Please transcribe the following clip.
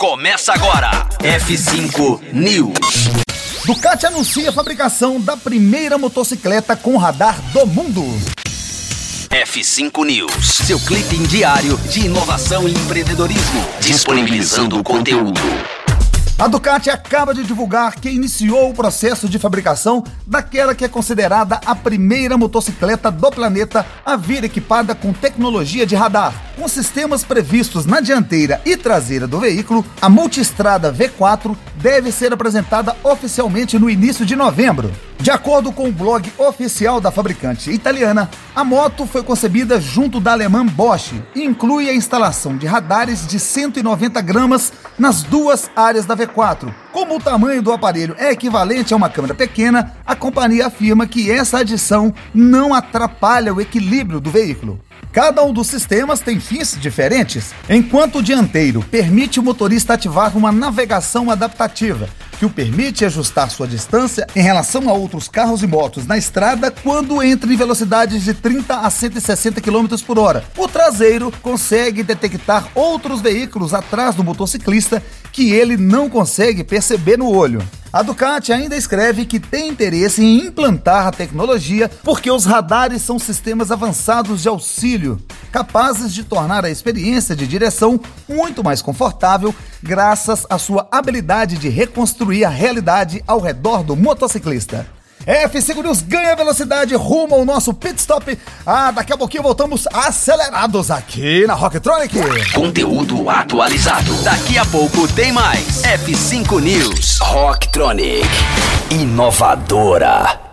Começa agora. F5 News. Ducati anuncia a fabricação da primeira motocicleta com radar do mundo. F5 News, seu clipe diário de inovação e empreendedorismo, disponibilizando o conteúdo. A Ducati acaba de divulgar que iniciou o processo de fabricação daquela que é considerada a primeira motocicleta do planeta a vir equipada com tecnologia de radar. Com sistemas previstos na dianteira e traseira do veículo, a Multistrada V4 deve ser apresentada oficialmente no início de novembro. De acordo com o blog oficial da fabricante italiana, a moto foi concebida junto da alemã Bosch e inclui a instalação de radares de 190 gramas nas duas áreas da V4. Como o tamanho do aparelho é equivalente a uma câmera pequena, a companhia afirma que essa adição não atrapalha o equilíbrio do veículo. Cada um dos sistemas tem fins diferentes. Enquanto o dianteiro permite o motorista ativar uma navegação adaptativa, que o permite ajustar sua distância em relação a outros carros e motos na estrada quando entra em velocidades de 30 a 160 km por hora. O traseiro consegue detectar outros veículos atrás do motociclista que ele não consegue perceber no olho. A Ducati ainda escreve que tem interesse em implantar a tecnologia porque os radares são sistemas avançados de auxílio, capazes de tornar a experiência de direção muito mais confortável graças à sua habilidade de reconstruir a realidade ao redor do motociclista. F5 News ganha velocidade rumo ao nosso pit stop. Ah, daqui a pouquinho voltamos acelerados aqui na Rocktronic. Conteúdo atualizado. Daqui a pouco tem mais. F5 News. Rocktronic. Inovadora.